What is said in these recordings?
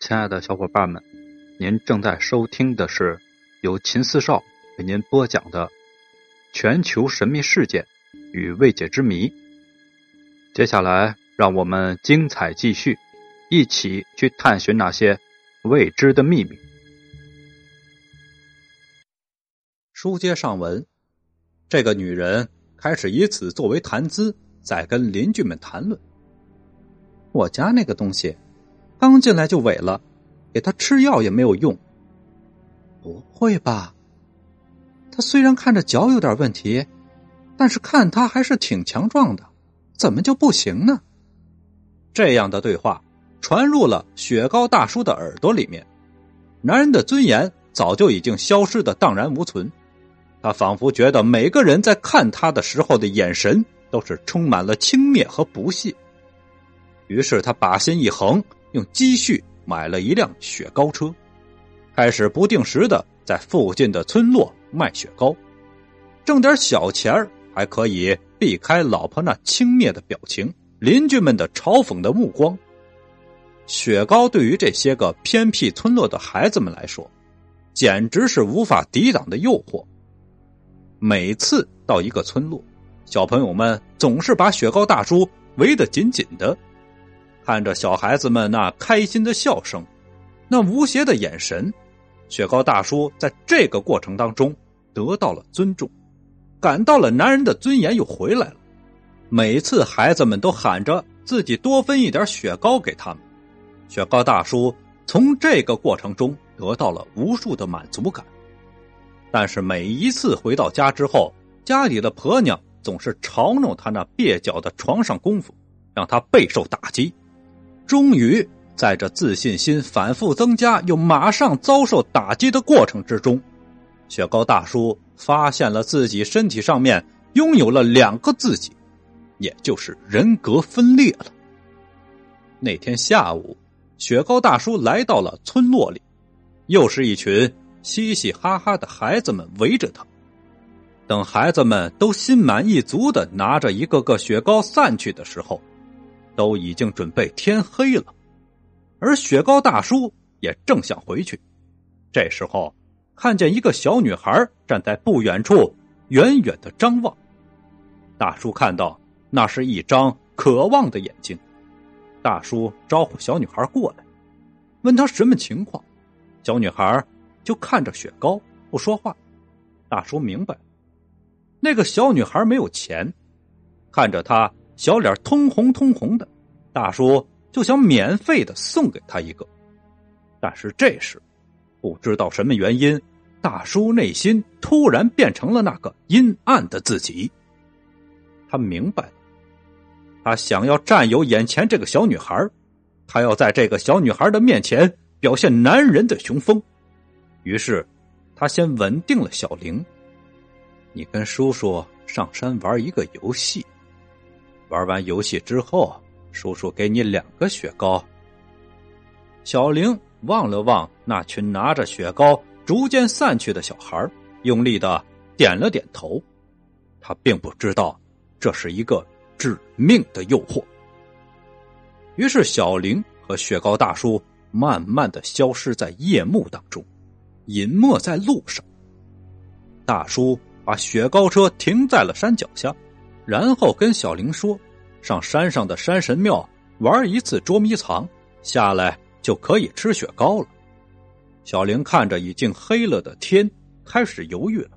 亲爱的小伙伴们，您正在收听的是由秦四少为您播讲的《全球神秘事件与未解之谜》。接下来，让我们精彩继续，一起去探寻那些未知的秘密。书接上文，这个女人开始以此作为谈资，在跟邻居们谈论：“我家那个东西。”刚进来就萎了，给他吃药也没有用。不会吧？他虽然看着脚有点问题，但是看他还是挺强壮的，怎么就不行呢？这样的对话传入了雪糕大叔的耳朵里面，男人的尊严早就已经消失的荡然无存。他仿佛觉得每个人在看他的时候的眼神都是充满了轻蔑和不屑，于是他把心一横。用积蓄买了一辆雪糕车，开始不定时的在附近的村落卖雪糕，挣点小钱儿，还可以避开老婆那轻蔑的表情、邻居们的嘲讽的目光。雪糕对于这些个偏僻村落的孩子们来说，简直是无法抵挡的诱惑。每次到一个村落，小朋友们总是把雪糕大叔围得紧紧的。看着小孩子们那开心的笑声，那无邪的眼神，雪糕大叔在这个过程当中得到了尊重，感到了男人的尊严又回来了。每次孩子们都喊着自己多分一点雪糕给他们，雪糕大叔从这个过程中得到了无数的满足感。但是每一次回到家之后，家里的婆娘总是嘲弄他那蹩脚的床上功夫，让他备受打击。终于，在这自信心反复增加又马上遭受打击的过程之中，雪糕大叔发现了自己身体上面拥有了两个自己，也就是人格分裂了。那天下午，雪糕大叔来到了村落里，又是一群嘻嘻哈哈的孩子们围着他。等孩子们都心满意足的拿着一个个雪糕散去的时候。都已经准备天黑了，而雪糕大叔也正想回去。这时候，看见一个小女孩站在不远处，远远的张望。大叔看到那是一张渴望的眼睛。大叔招呼小女孩过来，问她什么情况。小女孩就看着雪糕不说话。大叔明白，那个小女孩没有钱，看着她。小脸通红通红的，大叔就想免费的送给他一个，但是这时，不知道什么原因，大叔内心突然变成了那个阴暗的自己。他明白了，他想要占有眼前这个小女孩，他要在这个小女孩的面前表现男人的雄风。于是，他先稳定了小玲：“你跟叔叔上山玩一个游戏。”玩完游戏之后，叔叔给你两个雪糕。小玲望了望那群拿着雪糕逐渐散去的小孩，用力的点了点头。他并不知道这是一个致命的诱惑。于是，小玲和雪糕大叔慢慢的消失在夜幕当中，隐没在路上。大叔把雪糕车停在了山脚下。然后跟小玲说：“上山上的山神庙玩一次捉迷藏，下来就可以吃雪糕了。”小玲看着已经黑了的天，开始犹豫了。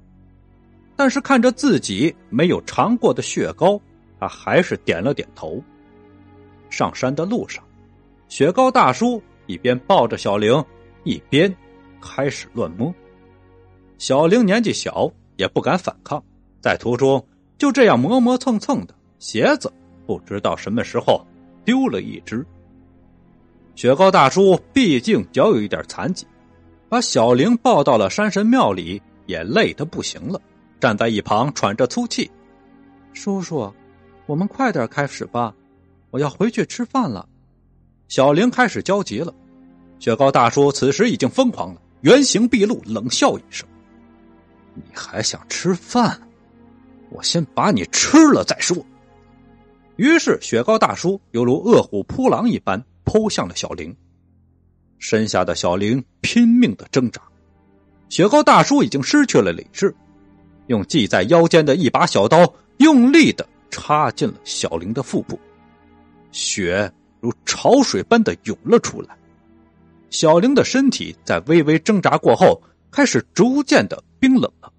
但是看着自己没有尝过的雪糕，他还是点了点头。上山的路上，雪糕大叔一边抱着小玲，一边开始乱摸。小玲年纪小，也不敢反抗，在途中。就这样磨磨蹭蹭的，鞋子不知道什么时候丢了一只。雪糕大叔毕竟脚有一点残疾，把小玲抱到了山神庙里，也累得不行了，站在一旁喘着粗气。叔叔，我们快点开始吧，我要回去吃饭了。小玲开始焦急了。雪糕大叔此时已经疯狂了，原形毕露，冷笑一声：“你还想吃饭？”我先把你吃了再说。于是，雪糕大叔犹如饿虎扑狼一般扑向了小玲。身下的小玲拼命的挣扎，雪糕大叔已经失去了理智，用系在腰间的一把小刀用力的插进了小玲的腹部，血如潮水般的涌了出来。小玲的身体在微微挣扎过后，开始逐渐的冰冷了。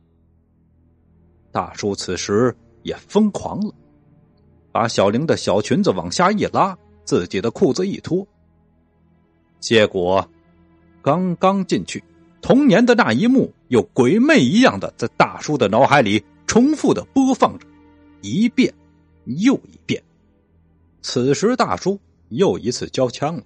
大叔此时也疯狂了，把小玲的小裙子往下一拉，自己的裤子一脱。结果，刚刚进去，童年的那一幕又鬼魅一样的在大叔的脑海里重复的播放着，一遍又一遍。此时，大叔又一次交枪了。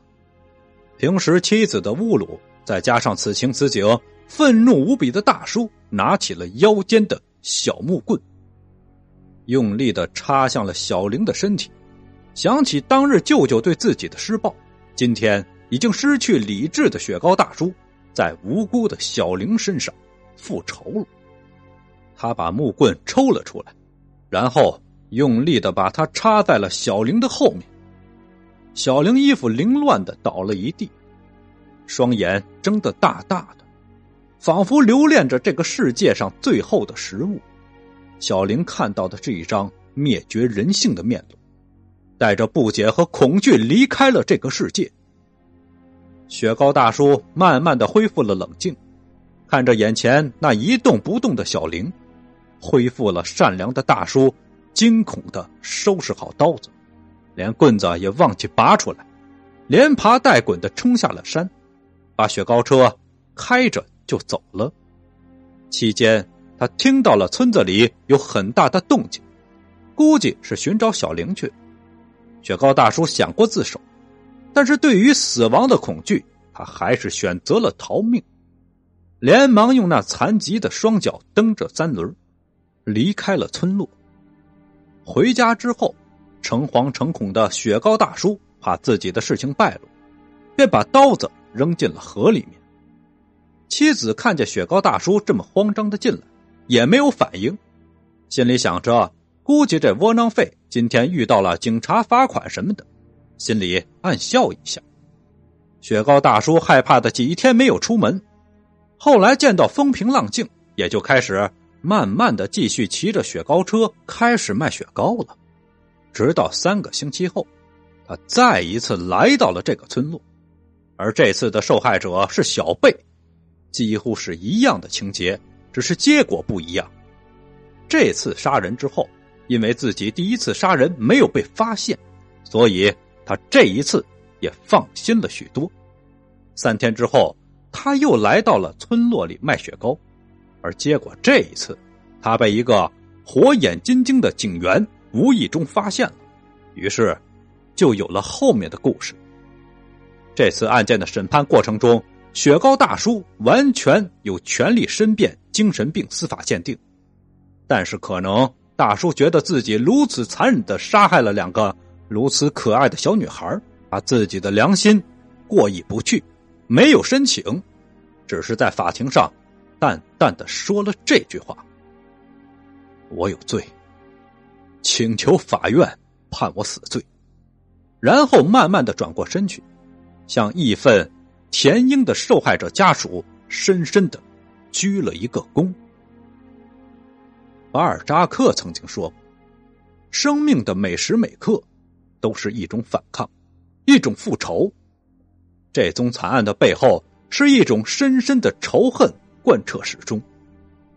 平时妻子的侮辱，再加上此情此景，愤怒无比的大叔拿起了腰间的小木棍，用力的插向了小玲的身体。想起当日舅舅对自己的施暴，今天。已经失去理智的雪糕大叔，在无辜的小玲身上复仇了。他把木棍抽了出来，然后用力的把它插在了小玲的后面。小玲衣服凌乱的倒了一地，双眼睁得大大的，仿佛留恋着这个世界上最后的食物。小玲看到的是一张灭绝人性的面容，带着不解和恐惧离开了这个世界。雪糕大叔慢慢的恢复了冷静，看着眼前那一动不动的小玲，恢复了善良的大叔惊恐的收拾好刀子，连棍子也忘记拔出来，连爬带滚的冲下了山，把雪糕车开着就走了。期间，他听到了村子里有很大的动静，估计是寻找小玲去。雪糕大叔想过自首。但是对于死亡的恐惧，他还是选择了逃命，连忙用那残疾的双脚蹬着三轮，离开了村落。回家之后，诚惶诚恐的雪糕大叔怕自己的事情败露，便把刀子扔进了河里面。妻子看见雪糕大叔这么慌张的进来，也没有反应，心里想着，估计这窝囊废今天遇到了警察罚款什么的。心里暗笑一下，雪糕大叔害怕的几天没有出门，后来见到风平浪静，也就开始慢慢的继续骑着雪糕车开始卖雪糕了。直到三个星期后，他再一次来到了这个村落，而这次的受害者是小贝，几乎是一样的情节，只是结果不一样。这次杀人之后，因为自己第一次杀人没有被发现，所以。他这一次也放心了许多。三天之后，他又来到了村落里卖雪糕，而结果这一次，他被一个火眼金睛的警员无意中发现了，于是就有了后面的故事。这次案件的审判过程中，雪糕大叔完全有权利申辩精神病司法鉴定，但是可能大叔觉得自己如此残忍的杀害了两个。如此可爱的小女孩，把自己的良心过意不去，没有申请，只是在法庭上淡淡的说了这句话：“我有罪，请求法院判我死罪。”然后慢慢的转过身去，向义愤田英的受害者家属深深的鞠了一个躬。巴尔扎克曾经说过：“生命的每时每刻。”都是一种反抗，一种复仇。这宗惨案的背后是一种深深的仇恨贯彻始终。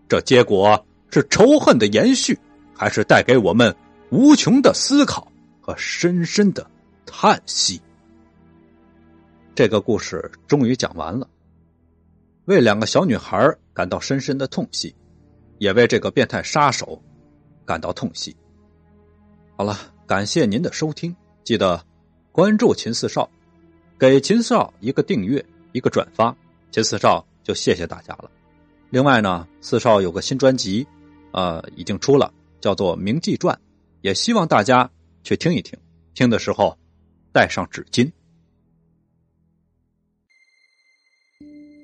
这结果是仇恨的延续，还是带给我们无穷的思考和深深的叹息？这个故事终于讲完了，为两个小女孩感到深深的痛惜，也为这个变态杀手感到痛惜。好了。感谢您的收听，记得关注秦四少，给秦四少一个订阅，一个转发，秦四少就谢谢大家了。另外呢，四少有个新专辑，呃，已经出了，叫做《铭记传》，也希望大家去听一听，听的时候带上纸巾。